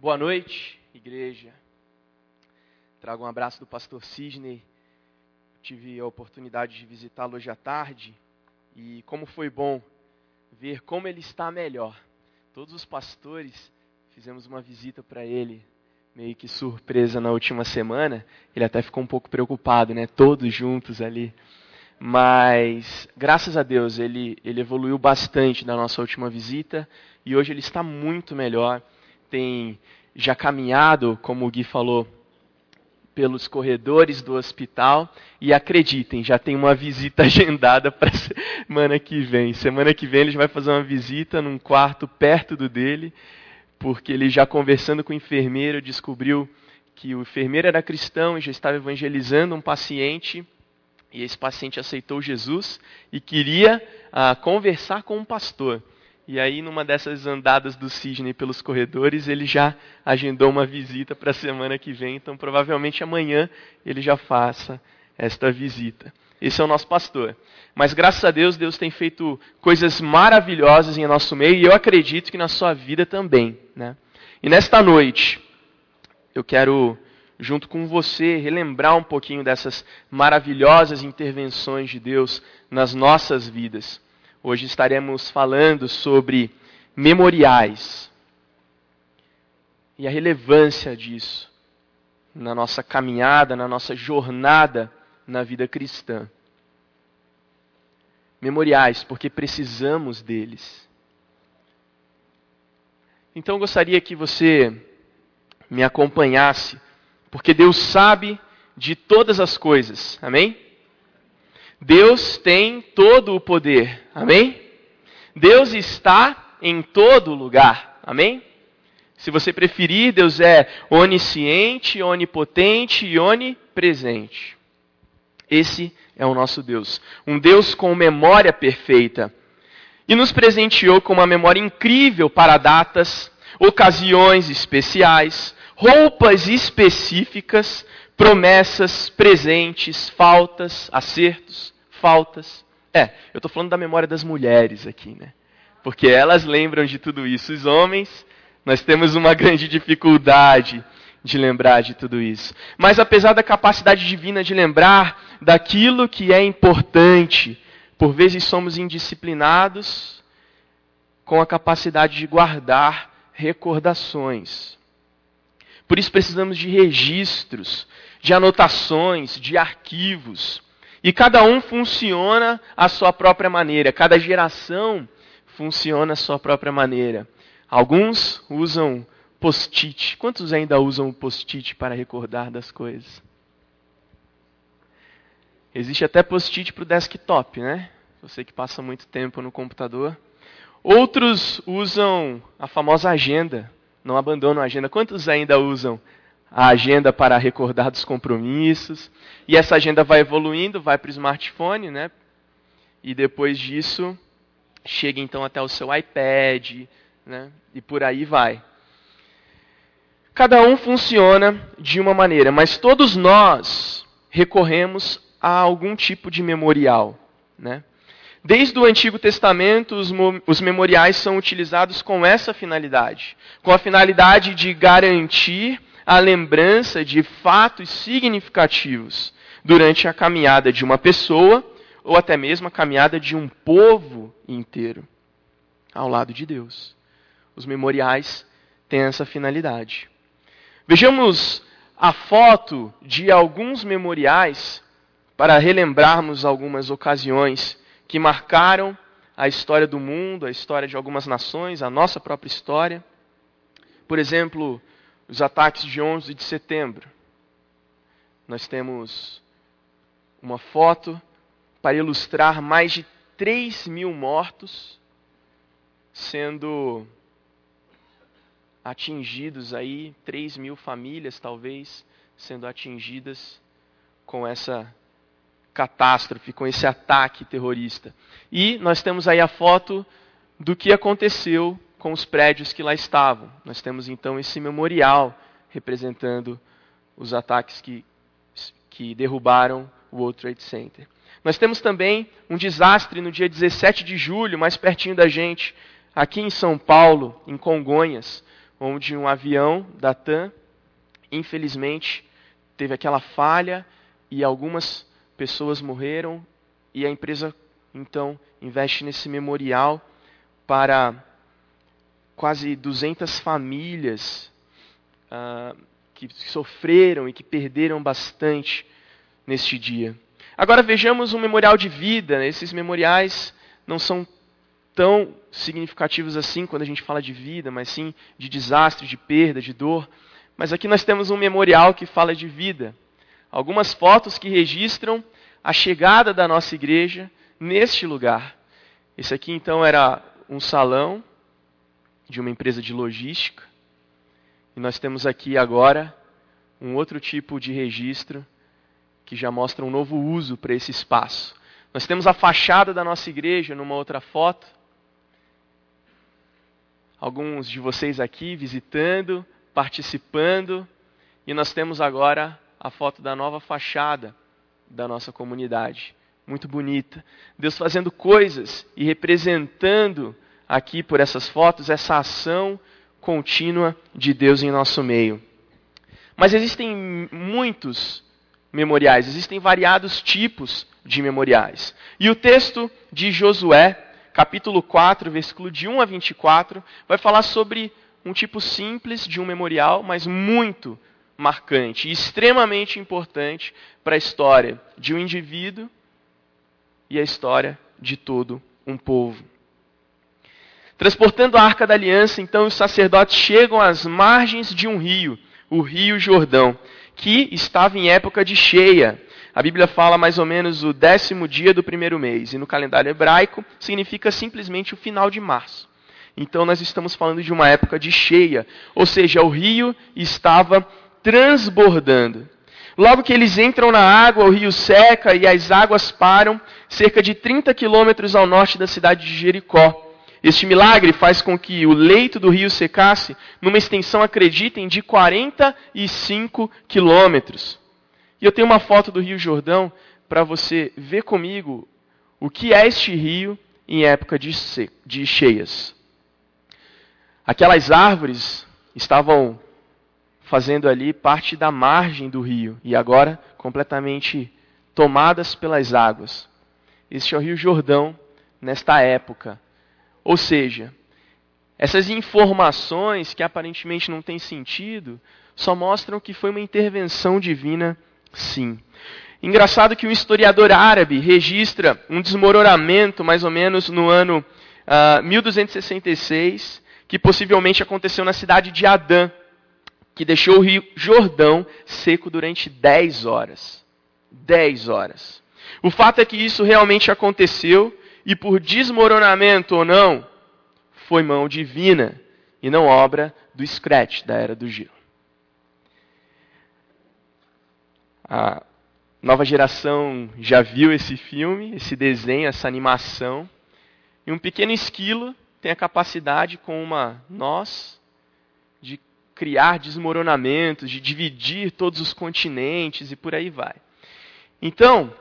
Boa noite, igreja. Trago um abraço do pastor Sidney. Tive a oportunidade de visitá-lo hoje à tarde e como foi bom ver como ele está melhor. Todos os pastores fizemos uma visita para ele, meio que surpresa na última semana. Ele até ficou um pouco preocupado, né? Todos juntos ali. Mas, graças a Deus, ele, ele evoluiu bastante na nossa última visita e hoje ele está muito melhor tem já caminhado, como o Gui falou, pelos corredores do hospital e acreditem, já tem uma visita agendada para semana que vem. Semana que vem ele vai fazer uma visita num quarto perto do dele, porque ele já conversando com o enfermeiro descobriu que o enfermeiro era cristão e já estava evangelizando um paciente e esse paciente aceitou Jesus e queria ah, conversar com um pastor. E aí, numa dessas andadas do Sidney pelos corredores, ele já agendou uma visita para a semana que vem. Então, provavelmente amanhã ele já faça esta visita. Esse é o nosso pastor. Mas graças a Deus, Deus tem feito coisas maravilhosas em nosso meio e eu acredito que na sua vida também. Né? E nesta noite, eu quero, junto com você, relembrar um pouquinho dessas maravilhosas intervenções de Deus nas nossas vidas. Hoje estaremos falando sobre memoriais e a relevância disso na nossa caminhada, na nossa jornada na vida cristã. Memoriais, porque precisamos deles. Então eu gostaria que você me acompanhasse, porque Deus sabe de todas as coisas. Amém? Deus tem todo o poder. Amém? Deus está em todo lugar. Amém? Se você preferir, Deus é onisciente, onipotente e onipresente. Esse é o nosso Deus. Um Deus com memória perfeita. E nos presenteou com uma memória incrível para datas, ocasiões especiais, roupas específicas, promessas, presentes, faltas, acertos, faltas. É, eu estou falando da memória das mulheres aqui, né? Porque elas lembram de tudo isso. Os homens, nós temos uma grande dificuldade de lembrar de tudo isso. Mas apesar da capacidade divina de lembrar daquilo que é importante, por vezes somos indisciplinados com a capacidade de guardar recordações. Por isso precisamos de registros, de anotações, de arquivos. E cada um funciona à sua própria maneira, cada geração funciona à sua própria maneira. Alguns usam post-it. Quantos ainda usam post-it para recordar das coisas? Existe até post-it para o desktop, né? Você que passa muito tempo no computador. Outros usam a famosa agenda. Não abandonam a agenda. Quantos ainda usam a agenda para recordar dos compromissos. E essa agenda vai evoluindo, vai para o smartphone, né? E depois disso, chega então até o seu iPad, né? E por aí vai. Cada um funciona de uma maneira, mas todos nós recorremos a algum tipo de memorial, né? Desde o Antigo Testamento, os, os, memoriais são utilizados com essa finalidade com a finalidade de garantir a lembrança de fatos significativos durante a caminhada de uma pessoa ou até mesmo a caminhada de um povo inteiro ao lado de Deus. Os memoriais têm essa finalidade. Vejamos a foto de alguns memoriais para relembrarmos algumas ocasiões que marcaram a história do mundo, a história de algumas nações, a nossa própria história. Por exemplo, os ataques de 11 de setembro. Nós temos uma foto para ilustrar mais de 3 mil mortos sendo atingidos aí, 3 mil famílias talvez sendo atingidas com essa catástrofe, com esse ataque terrorista. E nós temos aí a foto do que aconteceu com os prédios que lá estavam. Nós temos então esse memorial representando os ataques que, que derrubaram o World Trade Center. Nós temos também um desastre no dia 17 de julho, mais pertinho da gente, aqui em São Paulo, em Congonhas, onde um avião da TAM, infelizmente, teve aquela falha e algumas pessoas morreram e a empresa então investe nesse memorial para quase 200 famílias uh, que sofreram e que perderam bastante neste dia. Agora vejamos um memorial de vida. Esses memoriais não são tão significativos assim quando a gente fala de vida, mas sim de desastre, de perda, de dor. Mas aqui nós temos um memorial que fala de vida. Algumas fotos que registram a chegada da nossa igreja neste lugar. Esse aqui então era um salão de uma empresa de logística. E nós temos aqui agora um outro tipo de registro que já mostra um novo uso para esse espaço. Nós temos a fachada da nossa igreja numa outra foto. Alguns de vocês aqui visitando, participando, e nós temos agora a foto da nova fachada da nossa comunidade. Muito bonita. Deus fazendo coisas e representando aqui por essas fotos essa ação contínua de Deus em nosso meio. Mas existem muitos memoriais, existem variados tipos de memoriais. E o texto de Josué, capítulo 4, versículo de 1 a 24, vai falar sobre um tipo simples de um memorial, mas muito marcante e extremamente importante para a história de um indivíduo e a história de todo um povo. Transportando a arca da aliança, então os sacerdotes chegam às margens de um rio, o Rio Jordão, que estava em época de cheia. A Bíblia fala mais ou menos o décimo dia do primeiro mês, e no calendário hebraico significa simplesmente o final de março. Então nós estamos falando de uma época de cheia, ou seja, o rio estava transbordando. Logo que eles entram na água, o rio seca e as águas param, cerca de 30 quilômetros ao norte da cidade de Jericó. Este milagre faz com que o leito do rio secasse numa extensão, acreditem, de 45 quilômetros. E eu tenho uma foto do Rio Jordão para você ver comigo o que é este rio em época de, de cheias. Aquelas árvores estavam fazendo ali parte da margem do rio e agora completamente tomadas pelas águas. Este é o Rio Jordão nesta época ou seja, essas informações que aparentemente não têm sentido só mostram que foi uma intervenção divina, sim. Engraçado que um historiador árabe registra um desmoronamento mais ou menos no ano uh, ah, 1266, que possivelmente aconteceu na cidade de Adã, que deixou o rio Jordão seco durante 10 horas. 10 horas. O fato é que isso realmente aconteceu e por desmoronamento ou não, foi mão divina e não obra do Scratch da era do gelo. A nova geração já viu esse filme, esse desenho, essa animação. E um pequeno esquilo tem a capacidade, com uma nós, de criar desmoronamentos, de dividir todos os continentes e por aí vai. Então,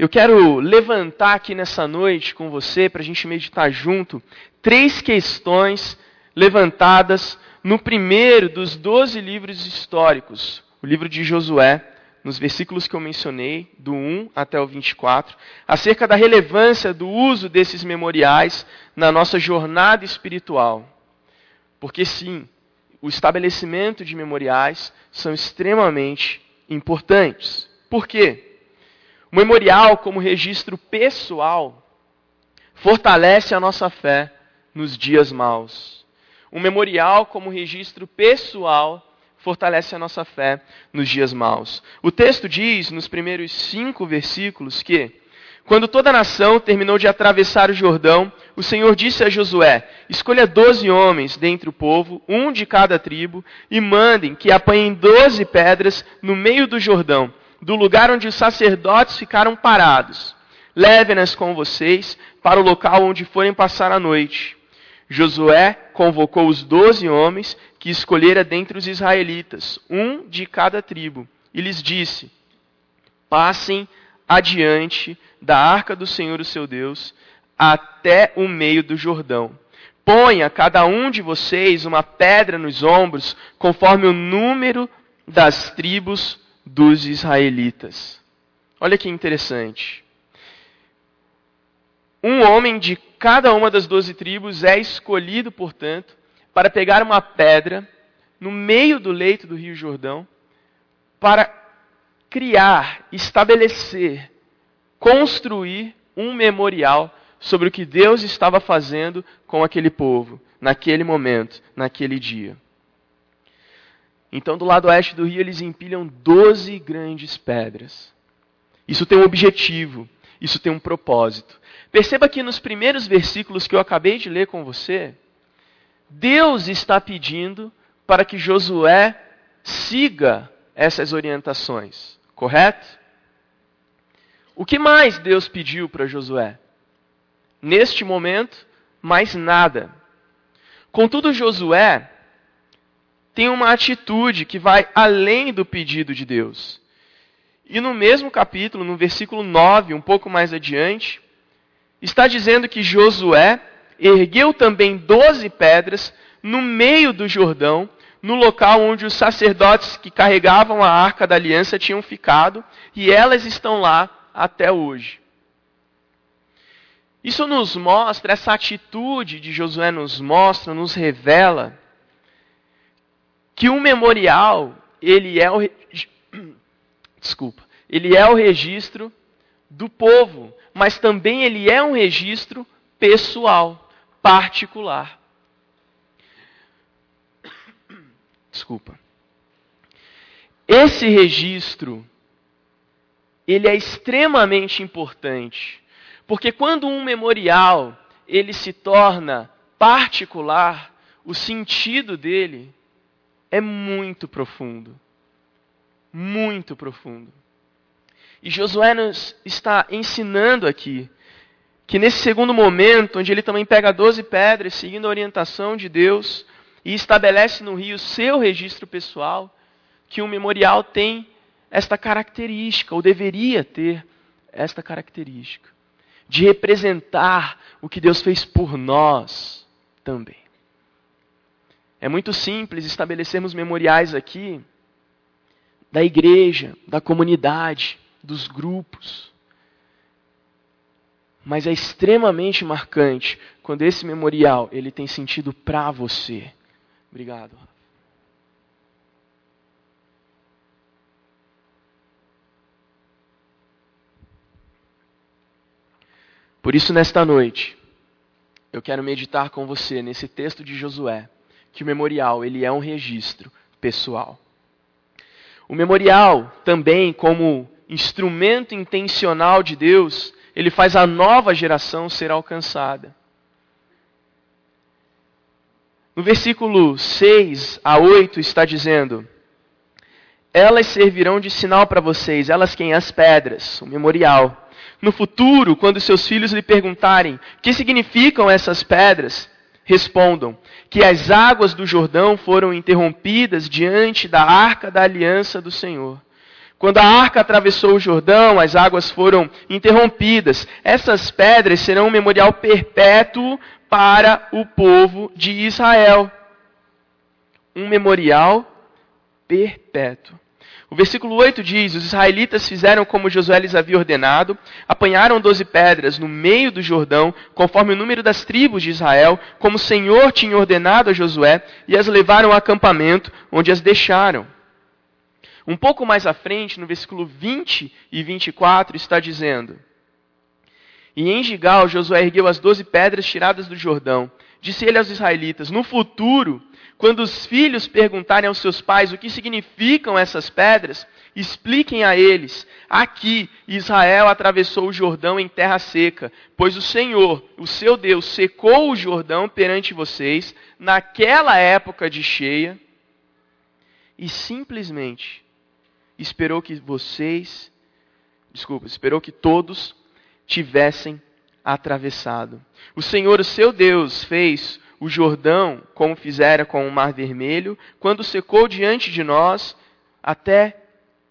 eu quero levantar aqui nessa noite com você, para a gente meditar junto, três questões levantadas no primeiro dos doze livros históricos, o livro de Josué, nos versículos que eu mencionei, do 1 até o 24, acerca da relevância do uso desses memoriais na nossa jornada espiritual. Porque, sim, o estabelecimento de memoriais são extremamente importantes. Por quê? O memorial, como registro pessoal, fortalece a nossa fé nos dias maus. O memorial, como registro pessoal, fortalece a nossa fé nos dias maus. O texto diz, nos primeiros cinco versículos, que quando toda a nação terminou de atravessar o Jordão, o Senhor disse a Josué: Escolha doze homens dentre o povo, um de cada tribo, e mandem que apanhem doze pedras no meio do Jordão do lugar onde os sacerdotes ficaram parados. Levem-nas com vocês para o local onde forem passar a noite. Josué convocou os doze homens que escolhera dentre os israelitas, um de cada tribo, e lhes disse: Passem adiante da arca do Senhor, o seu Deus, até o meio do Jordão. ponha cada um de vocês uma pedra nos ombros, conforme o número das tribos dos israelitas. Olha que interessante. Um homem de cada uma das doze tribos é escolhido, portanto, para pegar uma pedra no meio do leito do Rio Jordão, para criar, estabelecer, construir um memorial sobre o que Deus estava fazendo com aquele povo, naquele momento, naquele dia. Então, do lado oeste do rio, eles empilham doze grandes pedras. Isso tem um objetivo, isso tem um propósito. Perceba que nos primeiros versículos que eu acabei de ler com você, Deus está pedindo para que Josué siga essas orientações, correto? O que mais Deus pediu para Josué? Neste momento, mais nada. Contudo, Josué tem uma atitude que vai além do pedido de Deus. E no mesmo capítulo, no versículo 9, um pouco mais adiante, está dizendo que Josué ergueu também doze pedras no meio do Jordão, no local onde os sacerdotes que carregavam a arca da aliança tinham ficado, e elas estão lá até hoje. Isso nos mostra, essa atitude de Josué nos mostra, nos revela que um memorial, ele é o desculpa, ele é o registro do povo, mas também ele é um registro pessoal, particular. Desculpa. Esse registro ele é extremamente importante, porque quando um memorial ele se torna particular, o sentido dele é muito profundo. Muito profundo. E Josué nos está ensinando aqui que nesse segundo momento, onde ele também pega 12 pedras, seguindo a orientação de Deus, e estabelece no rio seu registro pessoal, que um memorial tem esta característica, ou deveria ter esta característica, de representar o que Deus fez por nós também. É muito simples estabelecermos memoriais aqui da igreja, da comunidade, dos grupos. Mas é extremamente marcante quando esse memorial ele tem sentido para você. Obrigado. Por isso, nesta noite, eu quero meditar com você nesse texto de Josué que o memorial ele é um registro pessoal. O memorial também, como instrumento intencional de Deus, ele faz a nova geração ser alcançada. No versículo 6 a 8 está dizendo: Elas servirão de sinal para vocês, elas quem? As pedras, o memorial. No futuro, quando seus filhos lhe perguntarem: Que significam essas pedras? Respondam que as águas do Jordão foram interrompidas diante da arca da aliança do Senhor. Quando a arca atravessou o Jordão, as águas foram interrompidas. Essas pedras serão um memorial perpétuo para o povo de Israel. Um memorial perpétuo. O versículo 8 diz: Os israelitas fizeram como Josué lhes havia ordenado, apanharam doze pedras no meio do Jordão, conforme o número das tribos de Israel, como o Senhor tinha ordenado a Josué, e as levaram ao acampamento, onde as deixaram. Um pouco mais à frente, no versículo 20 e 24, está dizendo: E em Gigal, Josué ergueu as doze pedras tiradas do Jordão. Disse ele aos israelitas: No futuro quando os filhos perguntarem aos seus pais o que significam essas pedras, expliquem a eles: aqui Israel atravessou o Jordão em terra seca, pois o Senhor, o seu Deus, secou o Jordão perante vocês naquela época de cheia e simplesmente esperou que vocês, desculpa, esperou que todos tivessem atravessado. O Senhor, o seu Deus, fez o Jordão, como fizera com o Mar Vermelho, quando secou diante de nós, até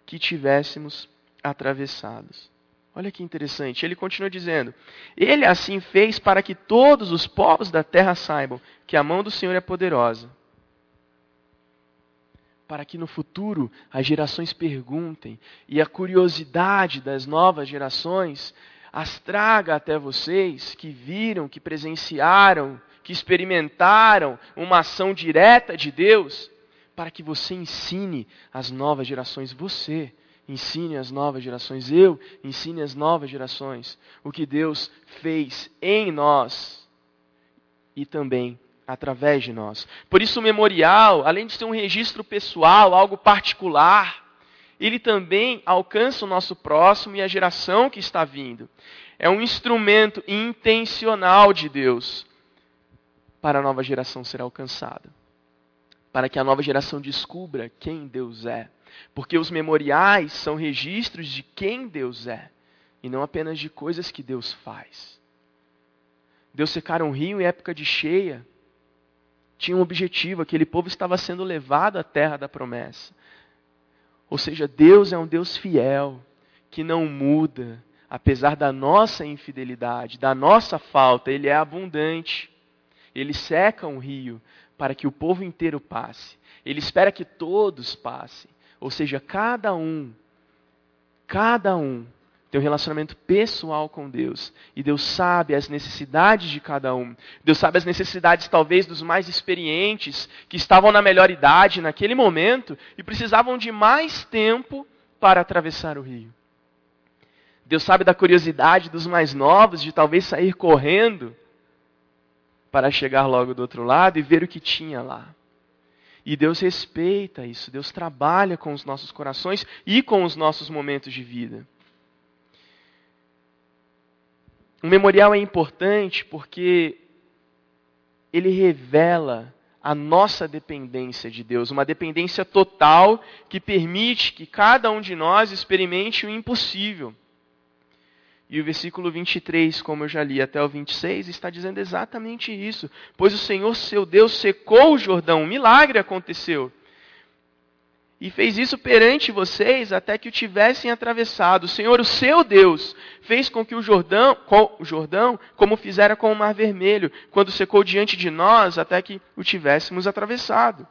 que tivéssemos atravessados. Olha que interessante. Ele continua dizendo: Ele assim fez para que todos os povos da terra saibam que a mão do Senhor é poderosa. Para que no futuro as gerações perguntem e a curiosidade das novas gerações as traga até vocês que viram, que presenciaram, que experimentaram uma ação direta de Deus, para que você ensine as novas gerações, você ensine as novas gerações, eu ensine as novas gerações o que Deus fez em nós e também através de nós. Por isso o memorial, além de ser um registro pessoal, algo particular, ele também alcança o nosso próximo e a geração que está vindo. É um instrumento intencional de Deus para a nova geração ser alcançada. Para que a nova geração descubra quem Deus é. Porque os memoriais são registros de quem Deus é e não apenas de coisas que Deus faz. Deus secar um rio em época de cheia tinha um objetivo: aquele povo estava sendo levado à terra da promessa. Ou seja, Deus é um Deus fiel, que não muda, apesar da nossa infidelidade, da nossa falta, Ele é abundante. Ele seca um rio para que o povo inteiro passe. Ele espera que todos passem. Ou seja, cada um, cada um tem um relacionamento pessoal com Deus. E Deus sabe as necessidades de cada um. Deus sabe as necessidades, talvez, dos mais experientes, que estavam na melhor idade naquele momento e precisavam de mais tempo para atravessar o rio. Deus sabe da curiosidade dos mais novos, de talvez sair correndo para chegar logo do outro lado e ver o que tinha lá. E Deus respeita isso, Deus trabalha com os nossos corações e com os nossos momentos de vida. O memorial é importante porque ele revela a nossa dependência de Deus, uma dependência total que permite que cada um de nós experimente o impossível. E o versículo 23, como eu já li até o 26, está dizendo exatamente isso. Pois o Senhor, seu Deus, secou o Jordão, um milagre aconteceu e fez isso perante vocês até que o tivessem atravessado. O Senhor, o seu Deus, fez com que o Jordão, com, o Jordão, como fizera com o Mar Vermelho, quando secou diante de nós até que o tivéssemos atravessado.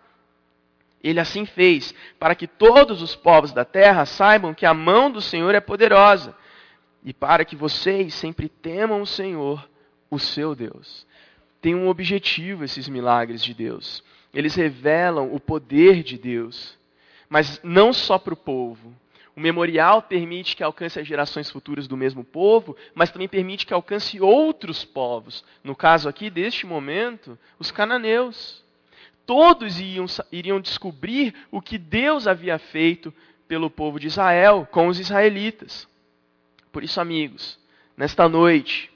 Ele assim fez, para que todos os povos da terra saibam que a mão do Senhor é poderosa, e para que vocês sempre temam o Senhor, o seu Deus. Tem um objetivo esses milagres de Deus. Eles revelam o poder de Deus mas não só para o povo. O memorial permite que alcance as gerações futuras do mesmo povo, mas também permite que alcance outros povos. No caso aqui, deste momento, os cananeus. Todos iam, iriam descobrir o que Deus havia feito pelo povo de Israel, com os israelitas. Por isso, amigos, nesta noite,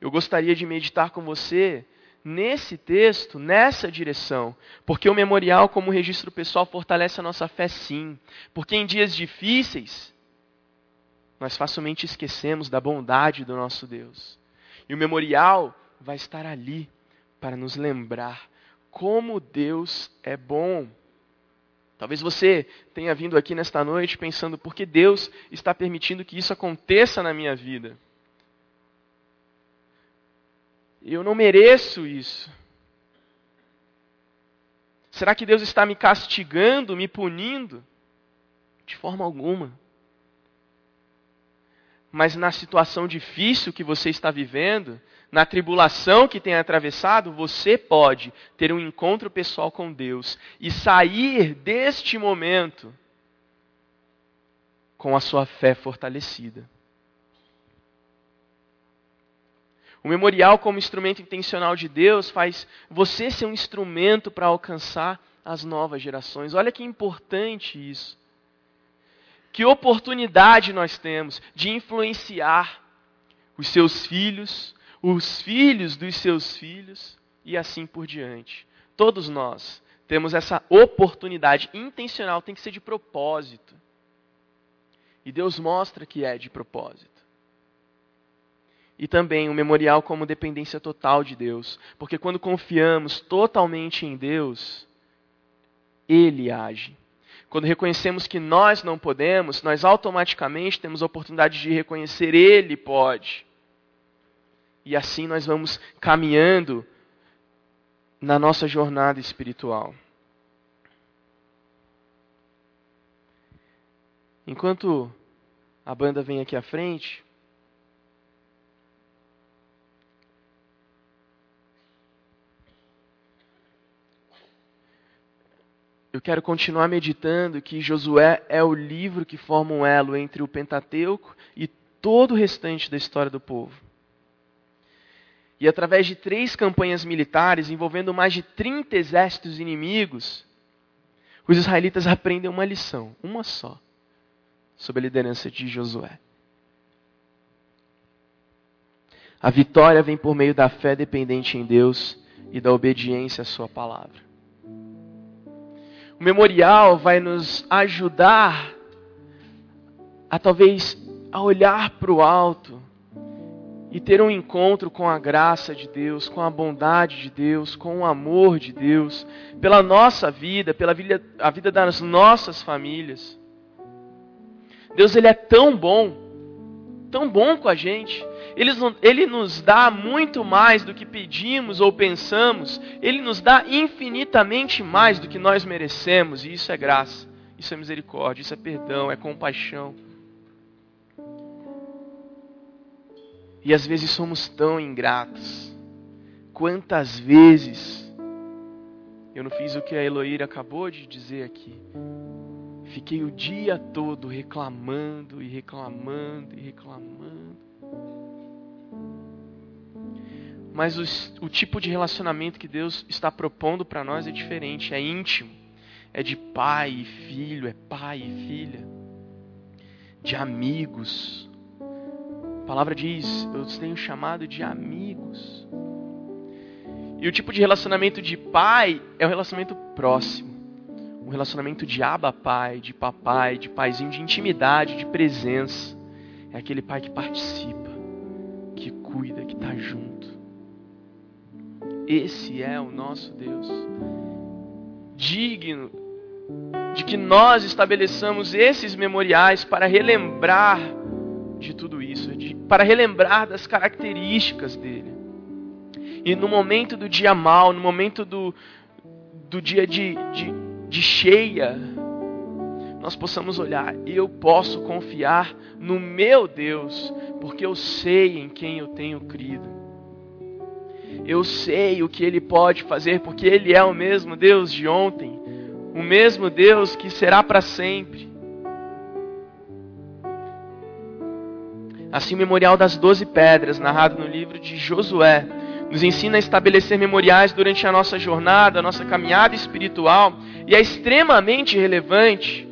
eu gostaria de meditar com você nesse texto, nessa direção. Porque o memorial, como registro pessoal, fortalece a nossa fé, sim. Porque em dias difíceis, nós facilmente esquecemos da bondade do nosso Deus. E o memorial vai estar ali para nos lembrar como Deus é bom. Talvez você tenha vindo aqui nesta noite pensando por que Deus está permitindo que isso aconteça na minha vida. Eu não mereço isso. Será que Deus está me castigando, me punindo? De forma alguma. Mas na situação difícil que você está vivendo, na tribulação que tem atravessado, você pode ter um encontro pessoal com Deus e sair deste momento com a sua fé fortalecida. O memorial, como instrumento intencional de Deus, faz você ser um instrumento para alcançar as novas gerações. Olha que importante isso. Que oportunidade nós temos de influenciar os seus filhos, os filhos dos seus filhos e assim por diante. Todos nós temos essa oportunidade intencional, tem que ser de propósito. E Deus mostra que é de propósito e também o memorial como dependência total de Deus. Porque quando confiamos totalmente em Deus, Ele age. Quando reconhecemos que nós não podemos, nós automaticamente temos a oportunidade de reconhecer Ele pode. E assim nós vamos caminhando na nossa jornada espiritual. Enquanto a banda vem aqui à frente, eu quero continuar meditando que Josué é o livro que forma um elo entre o Pentateuco e todo o restante da história do povo. E através de três campanhas militares envolvendo mais de 30 exércitos inimigos, os israelitas aprendem uma lição, uma só, sobre a liderança de Josué. A vitória vem por meio da fé dependente em Deus e da obediência à Sua palavra. O memorial vai nos ajudar a talvez a olhar para o alto e ter um encontro com a graça de Deus, com a bondade de Deus, com o amor de Deus, pela nossa vida, pela vida, a vida das nossas famílias. Deus ele é tão bom, tão bom com a gente, ele, ele nos dá muito mais do que pedimos ou pensamos. Ele nos dá infinitamente mais do que nós merecemos. E isso é graça, isso é misericórdia, isso é perdão, é compaixão. E às vezes somos tão ingratos. Quantas vezes eu não fiz o que a Eloíra acabou de dizer aqui. Fiquei o dia todo reclamando e reclamando e reclamando. Mas o, tipo de relacionamento que Deus está propondo para nós é diferente, é íntimo. É de pai e filho, é pai e filha. De amigos. A palavra diz: Eu os tenho chamado de amigos. E o tipo de relacionamento de pai é o relacionamento próximo. Um relacionamento de aba pai, de papai, de paizinho, de intimidade, de presença. É aquele pai que participa, que cuida, que está junto. Esse é o nosso Deus. Digno de que nós estabeleçamos esses memoriais para relembrar de tudo isso, de, para relembrar das características dele. E no momento do dia mal, no momento do, do dia de, de, de cheia, nós possamos olhar, eu posso confiar no meu Deus, porque eu sei em quem eu tenho crido. Eu sei o que Ele pode fazer, porque Ele é o mesmo Deus de ontem, o mesmo Deus que será para sempre. Assim, o memorial das doze pedras, narrado no livro de Josué, nos ensina a estabelecer memoriais durante a nossa jornada, a nossa caminhada espiritual, e é extremamente relevante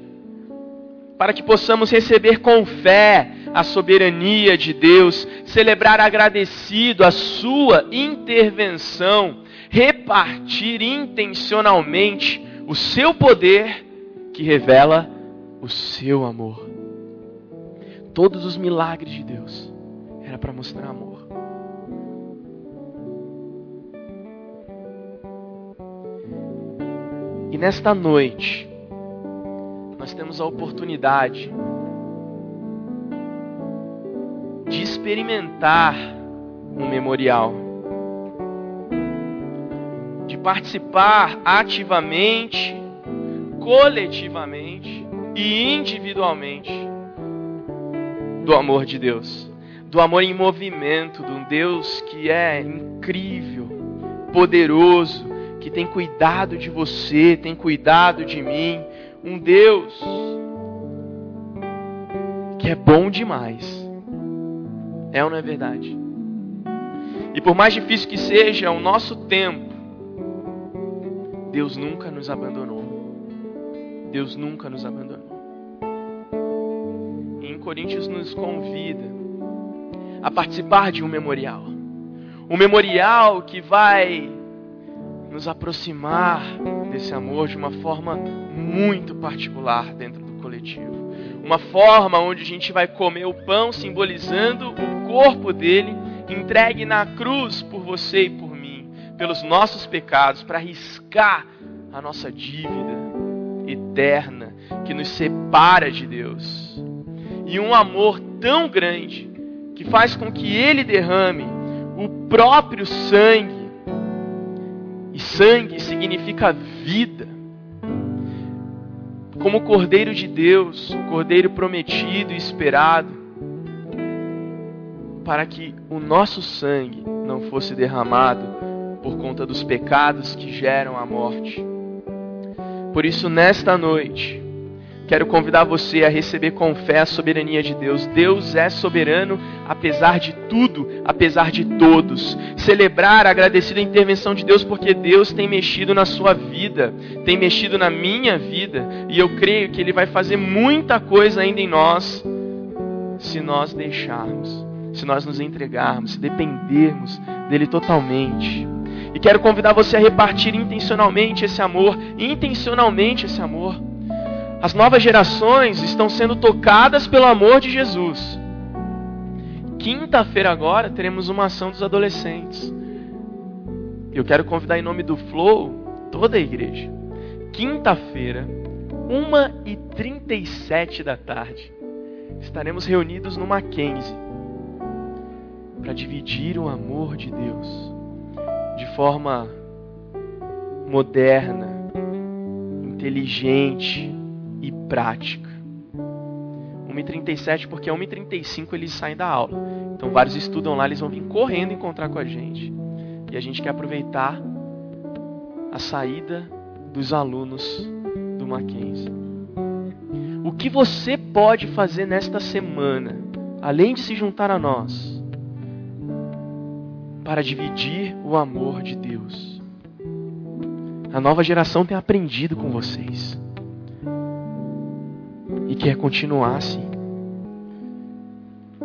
para que possamos receber com fé a soberania de Deus, celebrar agradecido a sua intervenção, repartir intencionalmente o seu poder que revela o seu amor. Todos os milagres de Deus era para mostrar amor. E nesta noite, nós temos a oportunidade de experimentar um memorial, de participar ativamente, coletivamente e individualmente do amor de Deus, do amor em movimento, de um Deus que é incrível, poderoso, que tem cuidado de você, tem cuidado de mim, um Deus que é bom demais é ou não é verdade? E por mais difícil que seja o nosso tempo, Deus nunca nos abandonou. Deus nunca nos abandonou. E em Coríntios nos convida a participar de um memorial. Um memorial que vai nos aproximar desse amor de uma forma muito particular dentro do coletivo uma forma onde a gente vai comer o pão simbolizando o corpo dele entregue na cruz por você e por mim, pelos nossos pecados, para riscar a nossa dívida eterna que nos separa de Deus. E um amor tão grande que faz com que Ele derrame o próprio sangue. E sangue significa vida. Como o Cordeiro de Deus, o Cordeiro prometido e esperado, para que o nosso sangue não fosse derramado por conta dos pecados que geram a morte. Por isso, nesta noite, quero convidar você a receber com fé a soberania de Deus. Deus é soberano apesar de tudo, apesar de todos. Celebrar, agradecer a intervenção de Deus, porque Deus tem mexido na sua vida, tem mexido na minha vida, e eu creio que Ele vai fazer muita coisa ainda em nós, se nós deixarmos se nós nos entregarmos, se dependermos dele totalmente. E quero convidar você a repartir intencionalmente esse amor, intencionalmente esse amor. As novas gerações estão sendo tocadas pelo amor de Jesus. Quinta-feira agora teremos uma ação dos adolescentes. Eu quero convidar em nome do Flow toda a igreja. Quinta-feira, 1h37 da tarde, estaremos reunidos no Mackenzie para dividir o amor de Deus de forma moderna, inteligente e prática. 1h37, porque 1h35 eles saem da aula. Então vários estudam lá, eles vão vir correndo encontrar com a gente. E a gente quer aproveitar a saída dos alunos do Mackenzie. O que você pode fazer nesta semana, além de se juntar a nós? para dividir o amor de Deus. A nova geração tem aprendido com vocês e quer continuar assim.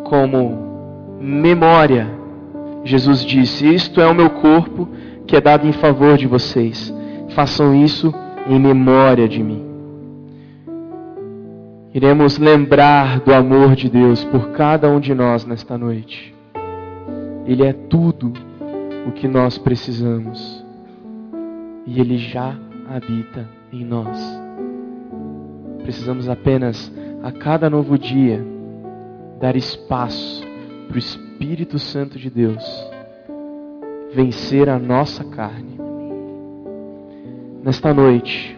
Como memória, Jesus disse: Isto é o meu corpo que é dado em favor de vocês. Façam isso em memória de mim. Iremos lembrar do amor de Deus por cada um de nós nesta noite. Ele é tudo o que nós precisamos. E Ele já habita em nós. Precisamos apenas, a cada novo dia, dar espaço para o Espírito Santo de Deus vencer a nossa carne. Nesta noite,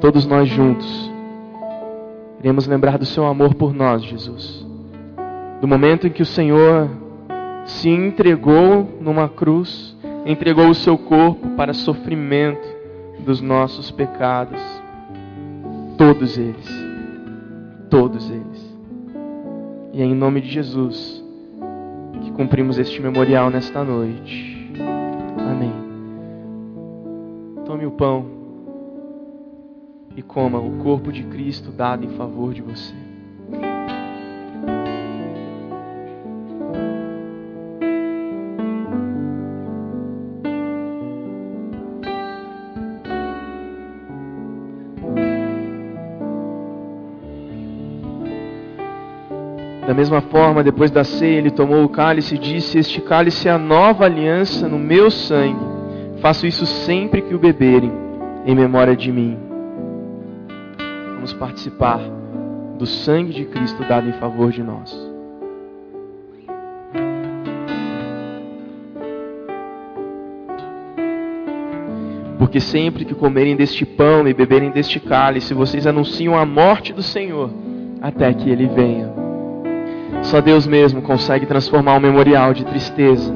todos nós juntos, iremos lembrar do Seu amor por nós, Jesus. Do momento em que o Senhor se entregou numa cruz, entregou o seu corpo para sofrimento dos nossos pecados. Todos eles. Todos eles. E é em nome de Jesus que cumprimos este memorial nesta noite. Amém. Tome o pão e coma o corpo de Cristo dado em favor de você. Mesma forma, depois da ceia, ele tomou o cálice e disse: Este cálice é a nova aliança no meu sangue. Faço isso sempre que o beberem, em memória de mim. Vamos participar do sangue de Cristo dado em favor de nós. Porque sempre que comerem deste pão e beberem deste cálice, vocês anunciam a morte do Senhor até que ele venha. Só Deus mesmo consegue transformar um memorial de tristeza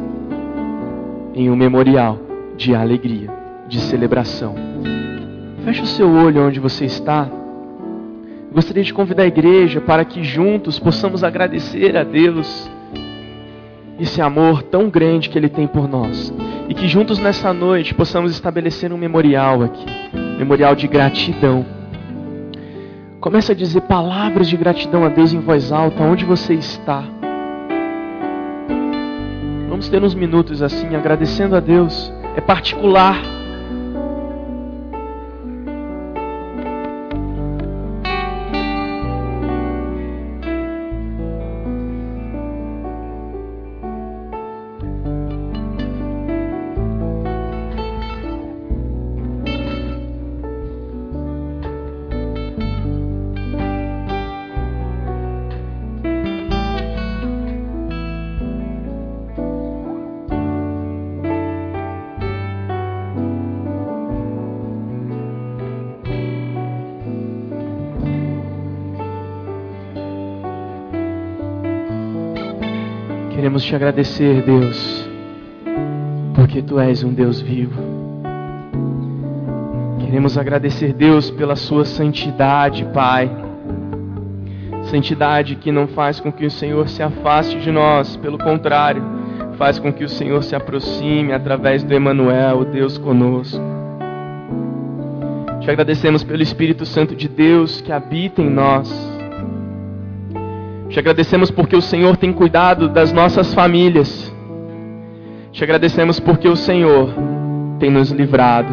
em um memorial de alegria, de celebração. Feche o seu olho onde você está. Gostaria de convidar a igreja para que juntos possamos agradecer a Deus esse amor tão grande que Ele tem por nós. E que juntos nessa noite possamos estabelecer um memorial aqui memorial de gratidão Comece a dizer palavras de gratidão a Deus em voz alta, onde você está. Vamos ter uns minutos assim, agradecendo a Deus. É particular. Queremos te agradecer, Deus, porque tu és um Deus vivo. Queremos agradecer, Deus, pela sua santidade, Pai. Santidade que não faz com que o Senhor se afaste de nós, pelo contrário, faz com que o Senhor se aproxime através do Emanuel, o Deus conosco. Te agradecemos pelo Espírito Santo de Deus que habita em nós. Te agradecemos porque o Senhor tem cuidado das nossas famílias. Te agradecemos porque o Senhor tem nos livrado.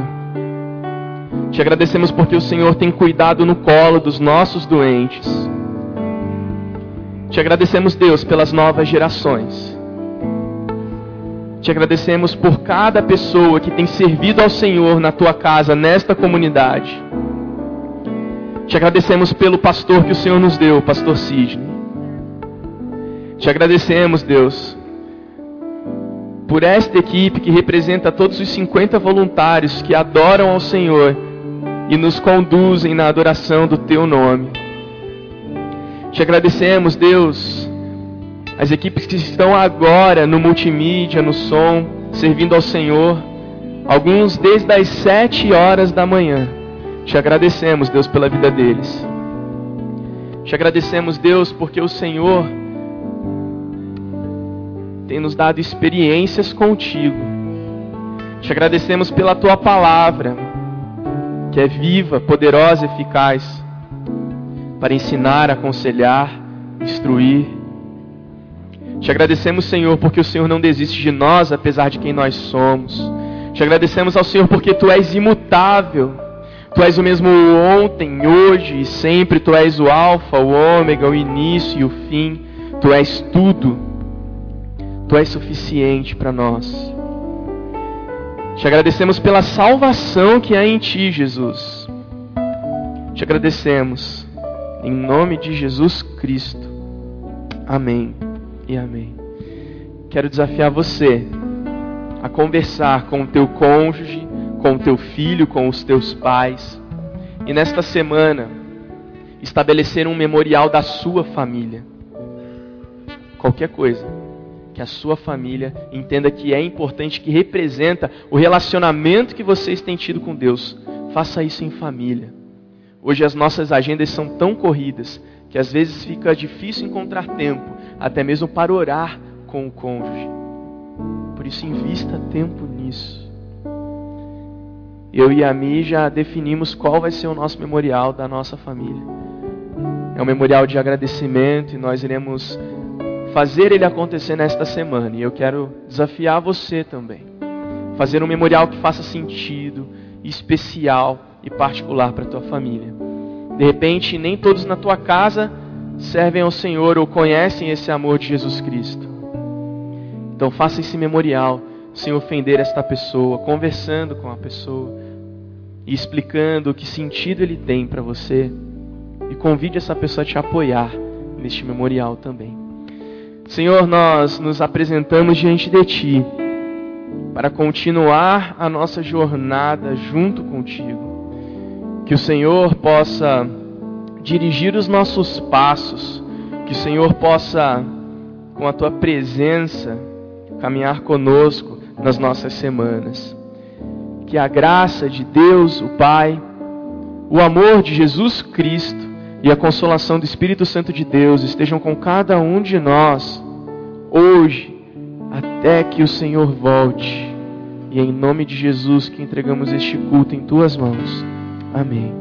Te agradecemos porque o Senhor tem cuidado no colo dos nossos doentes. Te agradecemos, Deus, pelas novas gerações. Te agradecemos por cada pessoa que tem servido ao Senhor na tua casa, nesta comunidade. Te agradecemos pelo pastor que o Senhor nos deu, pastor Sidney. Te agradecemos, Deus, por esta equipe que representa todos os 50 voluntários que adoram ao Senhor e nos conduzem na adoração do teu nome. Te agradecemos, Deus, as equipes que estão agora no multimídia, no som, servindo ao Senhor, alguns desde as sete horas da manhã. Te agradecemos, Deus, pela vida deles. Te agradecemos, Deus, porque o Senhor tem nos dado experiências contigo. Te agradecemos pela tua palavra, que é viva, poderosa, eficaz, para ensinar, aconselhar, instruir. Te agradecemos, Senhor, porque o Senhor não desiste de nós, apesar de quem nós somos. Te agradecemos ao Senhor porque tu és imutável. Tu és o mesmo ontem, hoje e sempre. Tu és o Alfa, o Ômega, o início e o fim. Tu és tudo. Tu és suficiente para nós. Te agradecemos pela salvação que há em Ti, Jesus. Te agradecemos. Em nome de Jesus Cristo. Amém e amém. Quero desafiar você a conversar com o teu cônjuge, com o teu filho, com os teus pais. E nesta semana, estabelecer um memorial da sua família. Qualquer coisa que a sua família entenda que é importante, que representa o relacionamento que vocês têm tido com Deus. Faça isso em família. Hoje as nossas agendas são tão corridas que às vezes fica difícil encontrar tempo, até mesmo para orar com o cônjuge. Por isso, invista tempo nisso. Eu e a Mi já definimos qual vai ser o nosso memorial da nossa família. É um memorial de agradecimento e nós iremos fazer ele acontecer nesta semana. E eu quero desafiar você também. Fazer um memorial que faça sentido, especial e particular para a tua família. De repente, nem todos na tua casa servem ao Senhor ou conhecem esse amor de Jesus Cristo. Então faça esse memorial sem ofender esta pessoa, conversando com a pessoa e explicando que sentido ele tem para você. E convide essa pessoa a te apoiar neste memorial também. Senhor, nós nos apresentamos diante de Ti para continuar a nossa jornada junto contigo. Que o Senhor possa dirigir os nossos passos, que o Senhor possa, com a Tua presença, caminhar conosco nas nossas semanas. Que a graça de Deus, o Pai, o amor de Jesus Cristo, e a consolação do Espírito Santo de Deus estejam com cada um de nós, hoje, até que o Senhor volte. E é em nome de Jesus que entregamos este culto em tuas mãos. Amém.